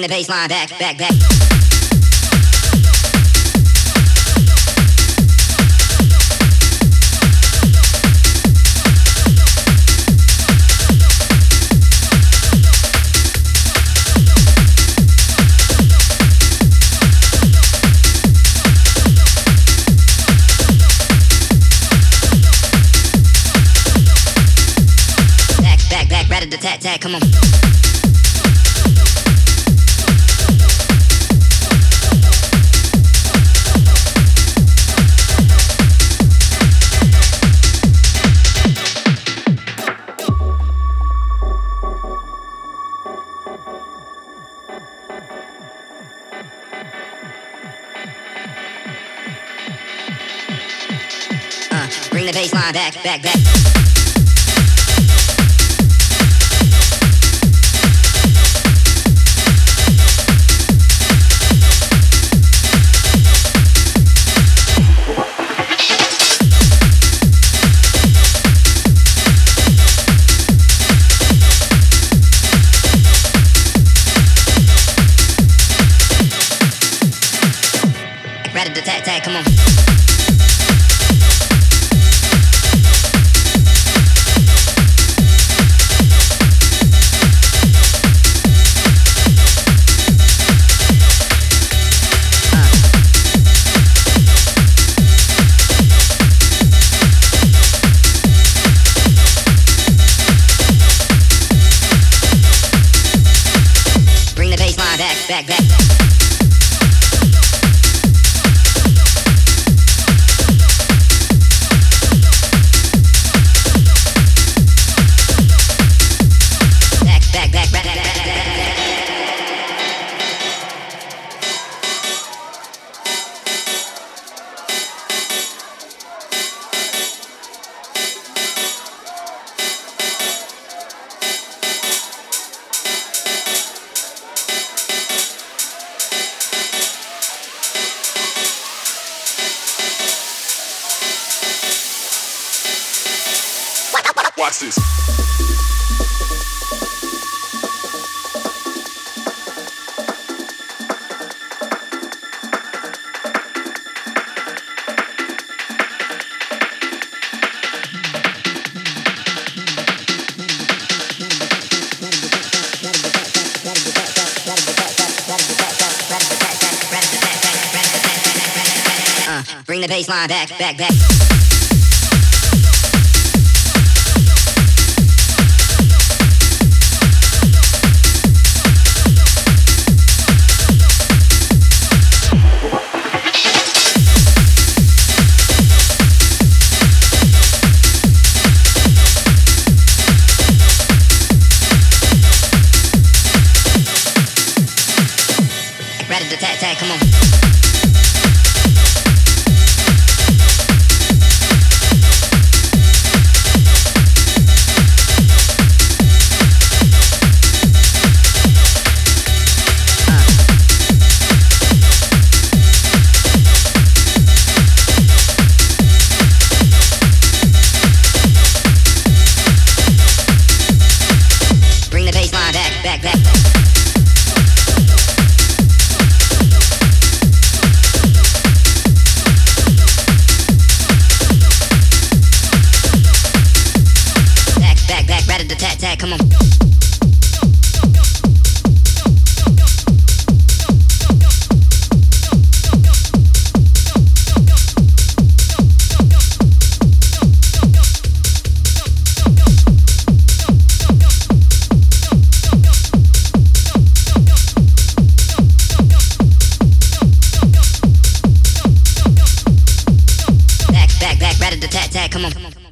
the bassline back, back, back. Back, back, back, rat a tat, come on. Baseline back, back, back. Come on. Back, back. This. Uh, bring the bassline back, back, back. Ready to tag? Tag, come on. that. Come on. come on. Come on.